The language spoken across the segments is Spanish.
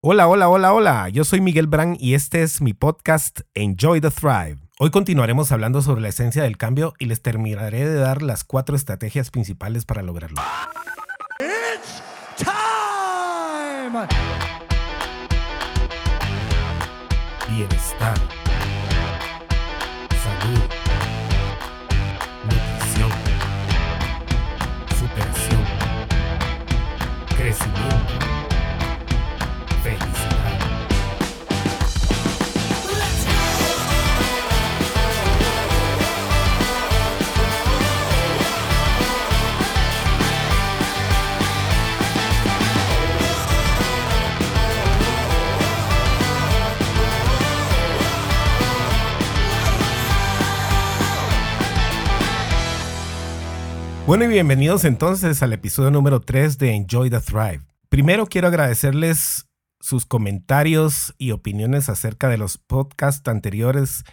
Hola, hola, hola, hola. Yo soy Miguel Brand y este es mi podcast Enjoy the Thrive. Hoy continuaremos hablando sobre la esencia del cambio y les terminaré de dar las cuatro estrategias principales para lograrlo. It's time. Bienestar. Bueno y bienvenidos entonces al episodio número 3 de Enjoy the Thrive. Primero quiero agradecerles sus comentarios y opiniones acerca de los podcasts anteriores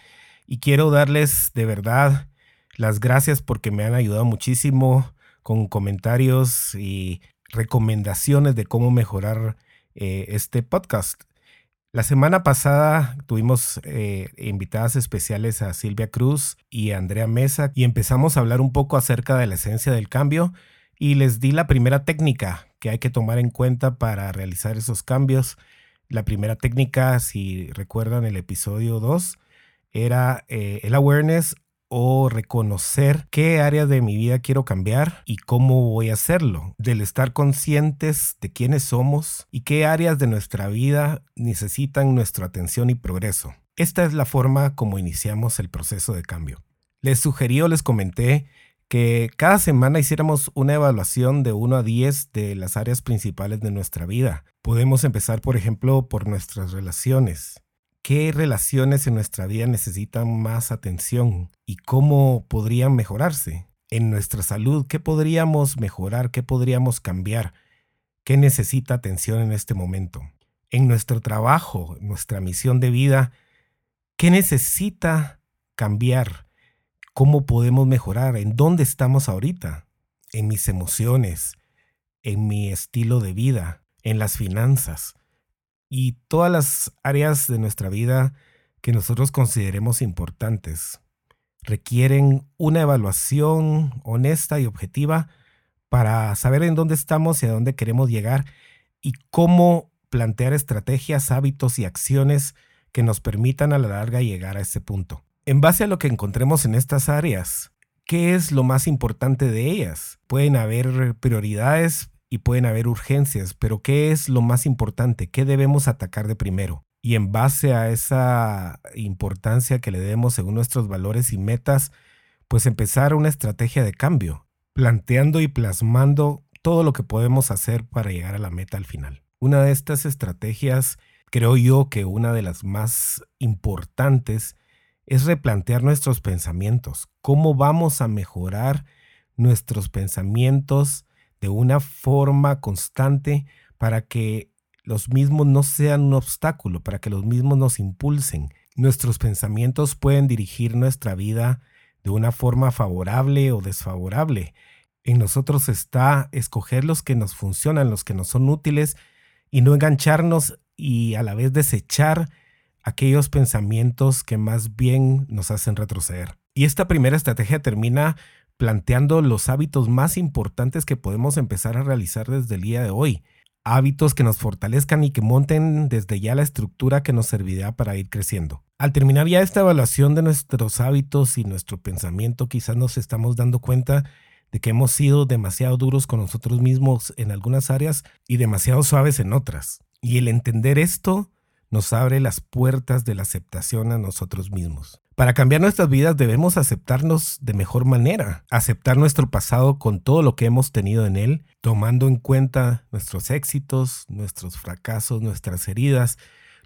y quiero darles de verdad las gracias porque me han ayudado muchísimo con comentarios y recomendaciones de cómo mejorar eh, este podcast. La semana pasada tuvimos eh, invitadas especiales a Silvia Cruz y a Andrea Mesa y empezamos a hablar un poco acerca de la esencia del cambio y les di la primera técnica que hay que tomar en cuenta para realizar esos cambios. La primera técnica, si recuerdan el episodio 2, era eh, el awareness o reconocer qué áreas de mi vida quiero cambiar y cómo voy a hacerlo, del estar conscientes de quiénes somos y qué áreas de nuestra vida necesitan nuestra atención y progreso. Esta es la forma como iniciamos el proceso de cambio. Les sugerí o les comenté que cada semana hiciéramos una evaluación de 1 a 10 de las áreas principales de nuestra vida. Podemos empezar, por ejemplo, por nuestras relaciones qué relaciones en nuestra vida necesitan más atención y cómo podrían mejorarse. En nuestra salud, ¿qué podríamos mejorar? ¿Qué podríamos cambiar? ¿Qué necesita atención en este momento? En nuestro trabajo, nuestra misión de vida, ¿qué necesita cambiar? ¿Cómo podemos mejorar? ¿En dónde estamos ahorita? En mis emociones, en mi estilo de vida, en las finanzas y todas las áreas de nuestra vida que nosotros consideremos importantes requieren una evaluación honesta y objetiva para saber en dónde estamos y a dónde queremos llegar y cómo plantear estrategias, hábitos y acciones que nos permitan a la larga llegar a ese punto. En base a lo que encontremos en estas áreas, ¿qué es lo más importante de ellas? Pueden haber prioridades y pueden haber urgencias, pero ¿qué es lo más importante? ¿Qué debemos atacar de primero? Y en base a esa importancia que le demos según nuestros valores y metas, pues empezar una estrategia de cambio, planteando y plasmando todo lo que podemos hacer para llegar a la meta al final. Una de estas estrategias, creo yo que una de las más importantes, es replantear nuestros pensamientos. ¿Cómo vamos a mejorar nuestros pensamientos de una forma constante para que los mismos no sean un obstáculo, para que los mismos nos impulsen. Nuestros pensamientos pueden dirigir nuestra vida de una forma favorable o desfavorable. En nosotros está escoger los que nos funcionan, los que nos son útiles y no engancharnos y a la vez desechar aquellos pensamientos que más bien nos hacen retroceder. Y esta primera estrategia termina planteando los hábitos más importantes que podemos empezar a realizar desde el día de hoy. Hábitos que nos fortalezcan y que monten desde ya la estructura que nos servirá para ir creciendo. Al terminar ya esta evaluación de nuestros hábitos y nuestro pensamiento, quizás nos estamos dando cuenta de que hemos sido demasiado duros con nosotros mismos en algunas áreas y demasiado suaves en otras. Y el entender esto nos abre las puertas de la aceptación a nosotros mismos. Para cambiar nuestras vidas debemos aceptarnos de mejor manera, aceptar nuestro pasado con todo lo que hemos tenido en él, tomando en cuenta nuestros éxitos, nuestros fracasos, nuestras heridas,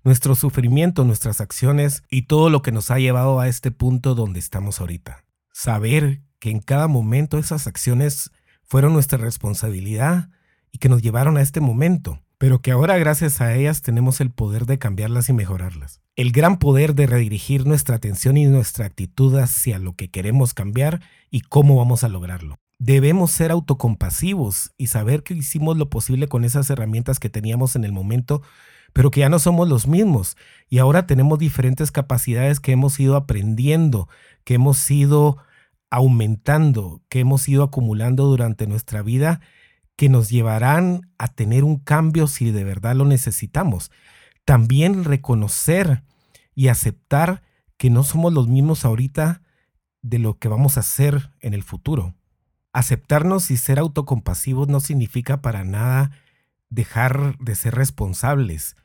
nuestro sufrimiento, nuestras acciones y todo lo que nos ha llevado a este punto donde estamos ahorita. Saber que en cada momento esas acciones fueron nuestra responsabilidad y que nos llevaron a este momento pero que ahora gracias a ellas tenemos el poder de cambiarlas y mejorarlas. El gran poder de redirigir nuestra atención y nuestra actitud hacia lo que queremos cambiar y cómo vamos a lograrlo. Debemos ser autocompasivos y saber que hicimos lo posible con esas herramientas que teníamos en el momento, pero que ya no somos los mismos y ahora tenemos diferentes capacidades que hemos ido aprendiendo, que hemos ido aumentando, que hemos ido acumulando durante nuestra vida, que nos llevarán a tener un cambio si de verdad lo necesitamos. También reconocer y aceptar que no somos los mismos ahorita de lo que vamos a hacer en el futuro. Aceptarnos y ser autocompasivos no significa para nada dejar de ser responsables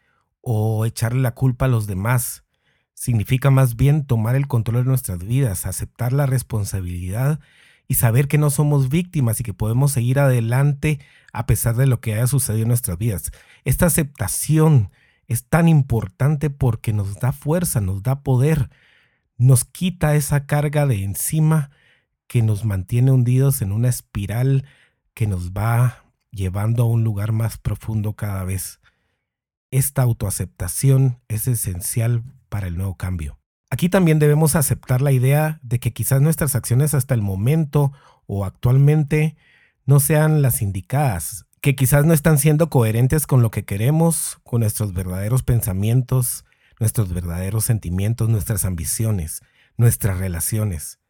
o echarle la culpa a los demás. Significa más bien tomar el control de nuestras vidas, aceptar la responsabilidad y saber que no somos víctimas y que podemos seguir adelante a pesar de lo que haya sucedido en nuestras vidas. Esta aceptación es tan importante porque nos da fuerza, nos da poder, nos quita esa carga de encima que nos mantiene hundidos en una espiral que nos va llevando a un lugar más profundo cada vez. Esta autoaceptación es esencial para el nuevo cambio. Aquí también debemos aceptar la idea de que quizás nuestras acciones hasta el momento o actualmente no sean las indicadas, que quizás no están siendo coherentes con lo que queremos, con nuestros verdaderos pensamientos, nuestros verdaderos sentimientos, nuestras ambiciones, nuestras relaciones.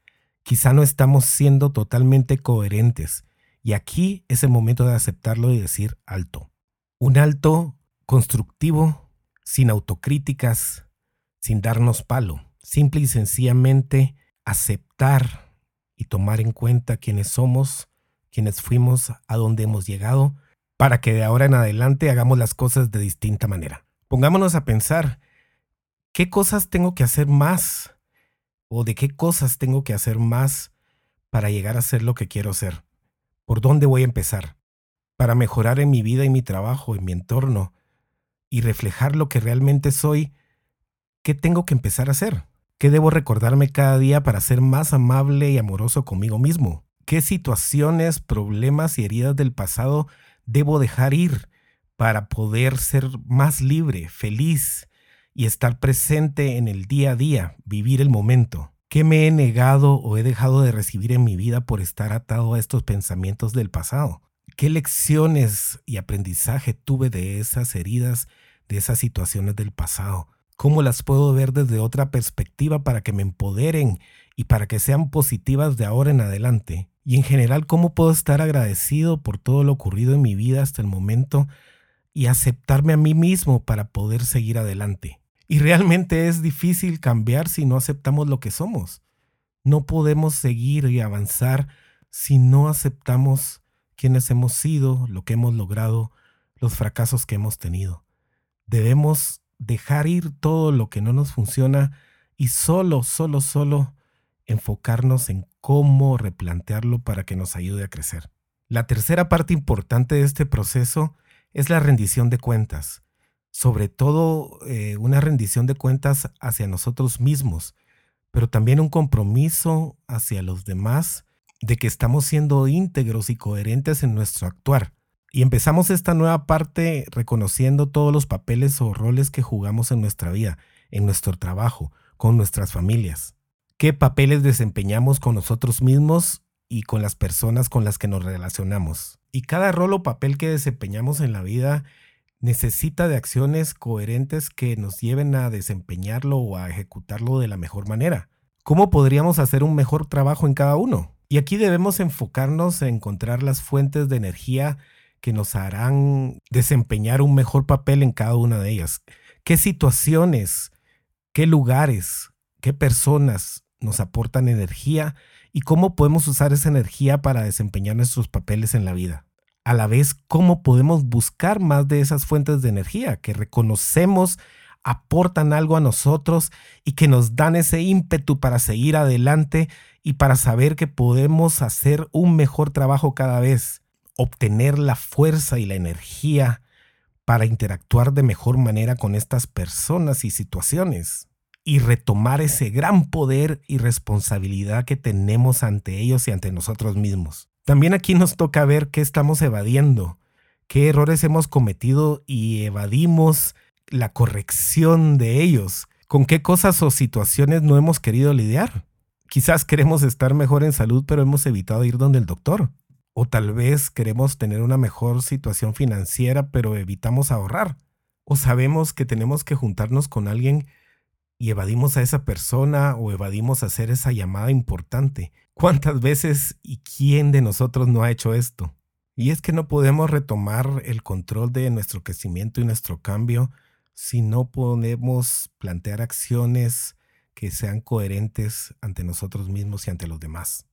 Quizá no estamos siendo totalmente coherentes y aquí es el momento de aceptarlo y decir alto. Un alto constructivo, sin autocríticas, sin darnos palo. Simple y sencillamente aceptar y tomar en cuenta quiénes somos, quiénes fuimos, a dónde hemos llegado, para que de ahora en adelante hagamos las cosas de distinta manera. Pongámonos a pensar, ¿qué cosas tengo que hacer más? ¿O de qué cosas tengo que hacer más para llegar a ser lo que quiero ser? ¿Por dónde voy a empezar? Para mejorar en mi vida y mi trabajo, en mi entorno, y reflejar lo que realmente soy, ¿qué tengo que empezar a hacer? ¿Qué debo recordarme cada día para ser más amable y amoroso conmigo mismo? ¿Qué situaciones, problemas y heridas del pasado debo dejar ir para poder ser más libre, feliz y estar presente en el día a día, vivir el momento? ¿Qué me he negado o he dejado de recibir en mi vida por estar atado a estos pensamientos del pasado? ¿Qué lecciones y aprendizaje tuve de esas heridas, de esas situaciones del pasado? ¿Cómo las puedo ver desde otra perspectiva para que me empoderen y para que sean positivas de ahora en adelante? Y en general, ¿cómo puedo estar agradecido por todo lo ocurrido en mi vida hasta el momento y aceptarme a mí mismo para poder seguir adelante? Y realmente es difícil cambiar si no aceptamos lo que somos. No podemos seguir y avanzar si no aceptamos quiénes hemos sido, lo que hemos logrado, los fracasos que hemos tenido. Debemos dejar ir todo lo que no nos funciona y solo, solo, solo enfocarnos en cómo replantearlo para que nos ayude a crecer. La tercera parte importante de este proceso es la rendición de cuentas sobre todo eh, una rendición de cuentas hacia nosotros mismos, pero también un compromiso hacia los demás de que estamos siendo íntegros y coherentes en nuestro actuar. Y empezamos esta nueva parte reconociendo todos los papeles o roles que jugamos en nuestra vida, en nuestro trabajo, con nuestras familias. ¿Qué papeles desempeñamos con nosotros mismos y con las personas con las que nos relacionamos? Y cada rol o papel que desempeñamos en la vida necesita de acciones coherentes que nos lleven a desempeñarlo o a ejecutarlo de la mejor manera. ¿Cómo podríamos hacer un mejor trabajo en cada uno? Y aquí debemos enfocarnos en encontrar las fuentes de energía que nos harán desempeñar un mejor papel en cada una de ellas. ¿Qué situaciones, qué lugares, qué personas nos aportan energía y cómo podemos usar esa energía para desempeñar nuestros papeles en la vida? a la vez cómo podemos buscar más de esas fuentes de energía que reconocemos aportan algo a nosotros y que nos dan ese ímpetu para seguir adelante y para saber que podemos hacer un mejor trabajo cada vez, obtener la fuerza y la energía para interactuar de mejor manera con estas personas y situaciones y retomar ese gran poder y responsabilidad que tenemos ante ellos y ante nosotros mismos. También aquí nos toca ver qué estamos evadiendo, qué errores hemos cometido y evadimos la corrección de ellos, con qué cosas o situaciones no hemos querido lidiar. Quizás queremos estar mejor en salud, pero hemos evitado ir donde el doctor. O tal vez queremos tener una mejor situación financiera, pero evitamos ahorrar. O sabemos que tenemos que juntarnos con alguien y evadimos a esa persona o evadimos hacer esa llamada importante. ¿Cuántas veces y quién de nosotros no ha hecho esto? Y es que no podemos retomar el control de nuestro crecimiento y nuestro cambio si no podemos plantear acciones que sean coherentes ante nosotros mismos y ante los demás.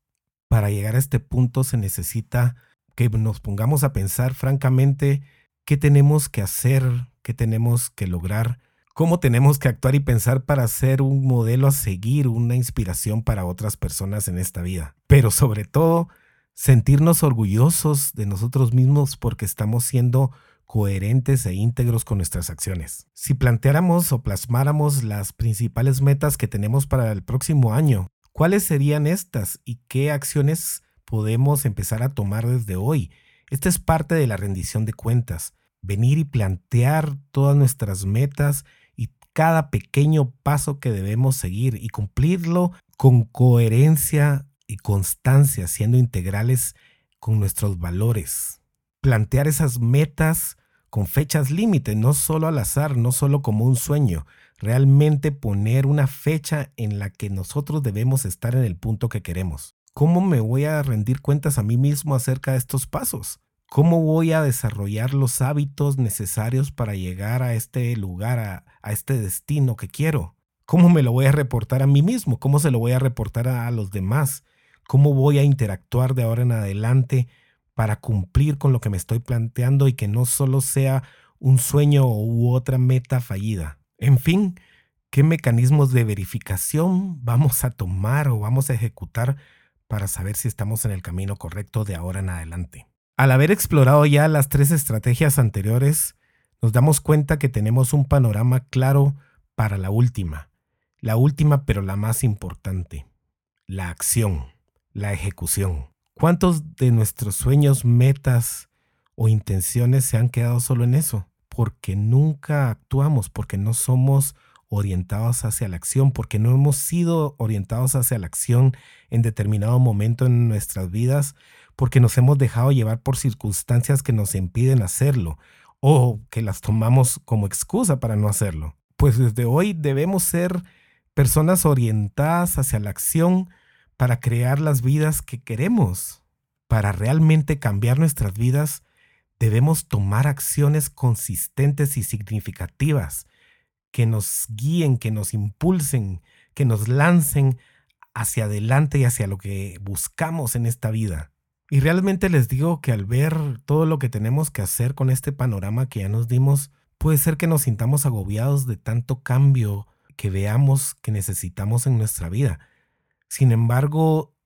Para llegar a este punto se necesita que nos pongamos a pensar francamente qué tenemos que hacer, qué tenemos que lograr, cómo tenemos que actuar y pensar para ser un modelo a seguir, una inspiración para otras personas en esta vida. Pero sobre todo, sentirnos orgullosos de nosotros mismos porque estamos siendo coherentes e íntegros con nuestras acciones. Si planteáramos o plasmáramos las principales metas que tenemos para el próximo año, ¿cuáles serían estas y qué acciones podemos empezar a tomar desde hoy? Esta es parte de la rendición de cuentas, venir y plantear todas nuestras metas y cada pequeño paso que debemos seguir y cumplirlo con coherencia y constancia, siendo integrales con nuestros valores. Plantear esas metas con fechas límite, no solo al azar, no solo como un sueño, realmente poner una fecha en la que nosotros debemos estar en el punto que queremos. ¿Cómo me voy a rendir cuentas a mí mismo acerca de estos pasos? ¿Cómo voy a desarrollar los hábitos necesarios para llegar a este lugar, a, a, este destino que quiero? ¿Cómo me lo voy a reportar a mí mismo? ¿Cómo se lo voy a reportar a los demás? ¿Cómo voy a interactuar de ahora en adelante para cumplir con lo que me estoy planteando y que no solo sea un sueño u otra meta fallida. En fin, ¿qué mecanismos de verificación vamos a tomar o vamos a ejecutar para saber si estamos en el camino correcto de ahora en adelante? Al haber explorado ya las tres estrategias anteriores, nos damos cuenta que tenemos un panorama claro para la última, la última pero la más importante, la acción, la ejecución. ¿Cuántos de nuestros sueños, metas o intenciones se han quedado solo en eso? Porque nunca actuamos, porque no somos orientados hacia la acción, porque no hemos sido orientados hacia la acción en determinado momento en nuestras vidas, porque nos hemos dejado llevar por circunstancias que nos impiden hacerlo o que las tomamos como excusa para no hacerlo. Pues desde hoy debemos ser personas orientadas hacia la acción para crear las vidas que queremos. Para realmente cambiar nuestras vidas, debemos tomar acciones consistentes y significativas que nos guíen, que nos impulsen, que nos lancen hacia adelante y hacia lo que buscamos en esta vida. Y realmente les digo que al ver todo lo que tenemos que hacer con este panorama que ya nos dimos, puede ser que nos sintamos agobiados de tanto cambio que veamos que necesitamos en nuestra vida. Sin embargo,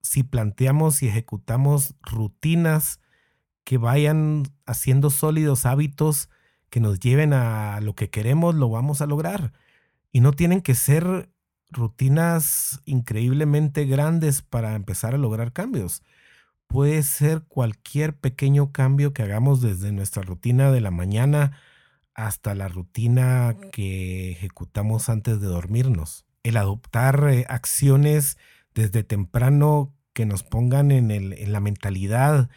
si planteamos y ejecutamos rutinas que vayan haciendo sólidos hábitos que nos lleven a lo que queremos, lo vamos a lograr. Y no tienen que ser rutinas increíblemente grandes para empezar a lograr cambios. Puede ser cualquier pequeño cambio que hagamos desde nuestra rutina de la mañana hasta la rutina que ejecutamos antes de dormirnos el adoptar eh, acciones desde temprano que nos pongan en, el, en la mentalidad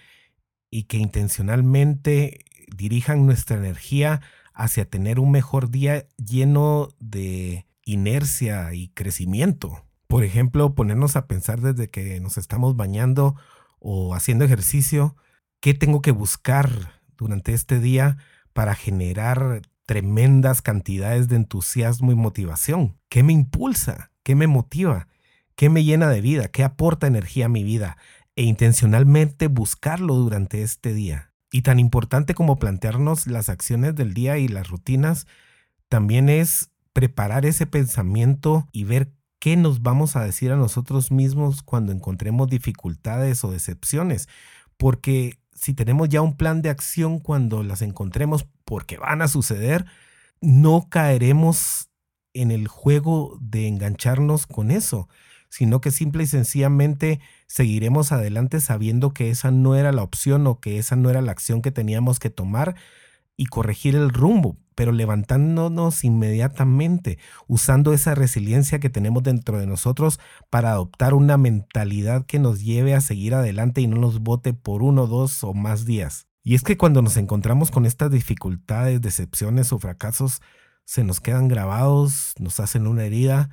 y que intencionalmente dirijan nuestra energía hacia tener un mejor día lleno de inercia y crecimiento. Por ejemplo, ponernos a pensar desde que nos estamos bañando o haciendo ejercicio, ¿qué tengo que buscar durante este día para generar tremendas cantidades de entusiasmo y motivación. ¿Qué me impulsa? ¿Qué me motiva? ¿Qué me llena de vida? ¿Qué aporta energía a mi vida? E intencionalmente buscarlo durante este día. Y tan importante como plantearnos las acciones del día y las rutinas, también es preparar ese pensamiento y ver qué nos vamos a decir a nosotros mismos cuando encontremos dificultades o decepciones. Porque si tenemos ya un plan de acción cuando las encontremos porque van a suceder, no caeremos en el juego de engancharnos con eso, sino que simple y sencillamente seguiremos adelante sabiendo que esa no era la opción o que esa no era la acción que teníamos que tomar y corregir el rumbo, pero levantándonos inmediatamente, usando esa resiliencia que tenemos dentro de nosotros para adoptar una mentalidad que nos lleve a seguir adelante y no nos bote por uno, dos o más días. Y es que cuando nos encontramos con estas dificultades, decepciones o fracasos, se nos quedan grabados, nos hacen una herida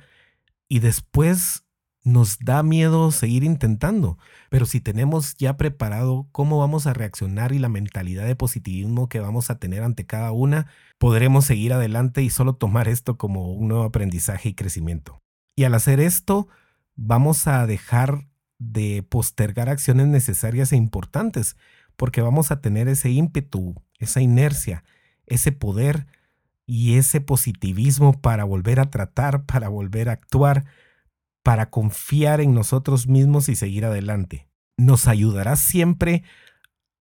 y después nos da miedo seguir intentando. Pero si tenemos ya preparado cómo vamos a reaccionar y la mentalidad de positivismo que vamos a tener ante cada una, podremos seguir adelante y solo tomar esto como un nuevo aprendizaje y crecimiento. Y al hacer esto, vamos a dejar de postergar acciones necesarias e importantes, porque vamos a tener ese ímpetu, esa inercia, ese poder y ese positivismo para volver a tratar, para volver a actuar, para confiar en nosotros mismos y seguir adelante. Nos ayudará siempre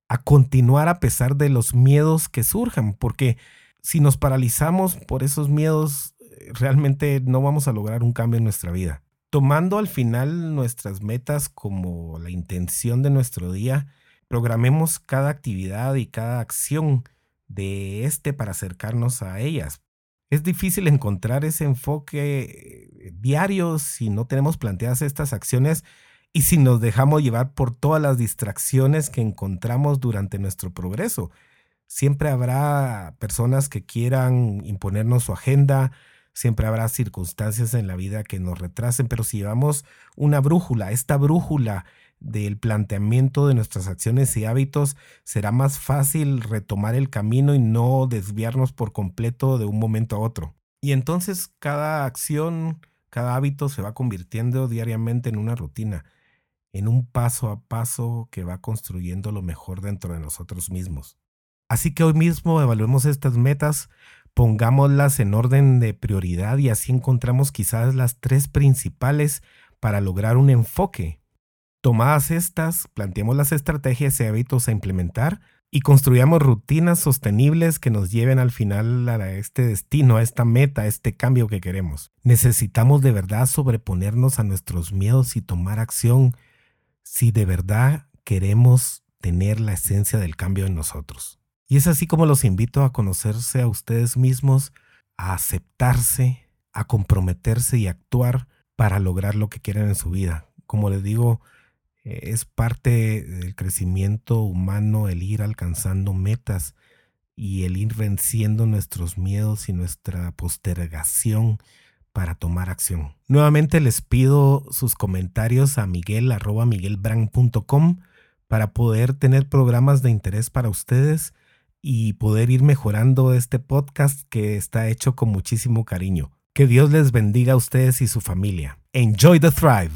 a continuar a pesar de los miedos que surjan, porque si nos paralizamos por esos miedos, eh, realmente no vamos a lograr un cambio en nuestra vida. Tomando al final nuestras metas como la intención de nuestro día, programemos cada actividad y cada acción de este para acercarnos a ellas, es difícil encontrar ese enfoque eh, diario si no tenemos planteadas estas acciones y si nos dejamos llevar por todas las distracciones que encontramos durante nuestro progreso. Siempre habrá personas que quieran imponernos su agenda, siempre habrá circunstancias en la vida que nos retrasen, pero si llevamos una brújula, esta brújula del planteamiento de nuestras acciones y hábitos, será más fácil retomar el camino y no desviarnos por completo de un momento a otro. Y entonces cada acción, cada hábito se va convirtiendo diariamente en una rutina, en un paso a paso que va construyendo lo mejor dentro de nosotros mismos. Así que hoy mismo evaluemos estas metas, pongámoslas en orden de prioridad y así encontramos quizás las tres principales para lograr un enfoque Tomadas estas, planteemos las estrategias y hábitos a implementar y construyamos rutinas sostenibles que nos lleven al final a este destino, a esta meta, a este cambio que queremos. Necesitamos de verdad sobreponernos a nuestros miedos y tomar acción si de verdad queremos tener la esencia del cambio en nosotros. Y es así como los invito a conocerse a ustedes mismos, a aceptarse, a comprometerse y actuar para lograr lo que quieren en su vida. Como les digo, es parte del crecimiento humano el ir alcanzando metas y el ir venciendo nuestros miedos y nuestra postergación para tomar acción. Nuevamente les pido sus comentarios a miguel para poder tener programas de interés para ustedes y poder ir mejorando este podcast que está hecho con muchísimo cariño. Que Dios les bendiga a ustedes y su familia. Enjoy the Thrive.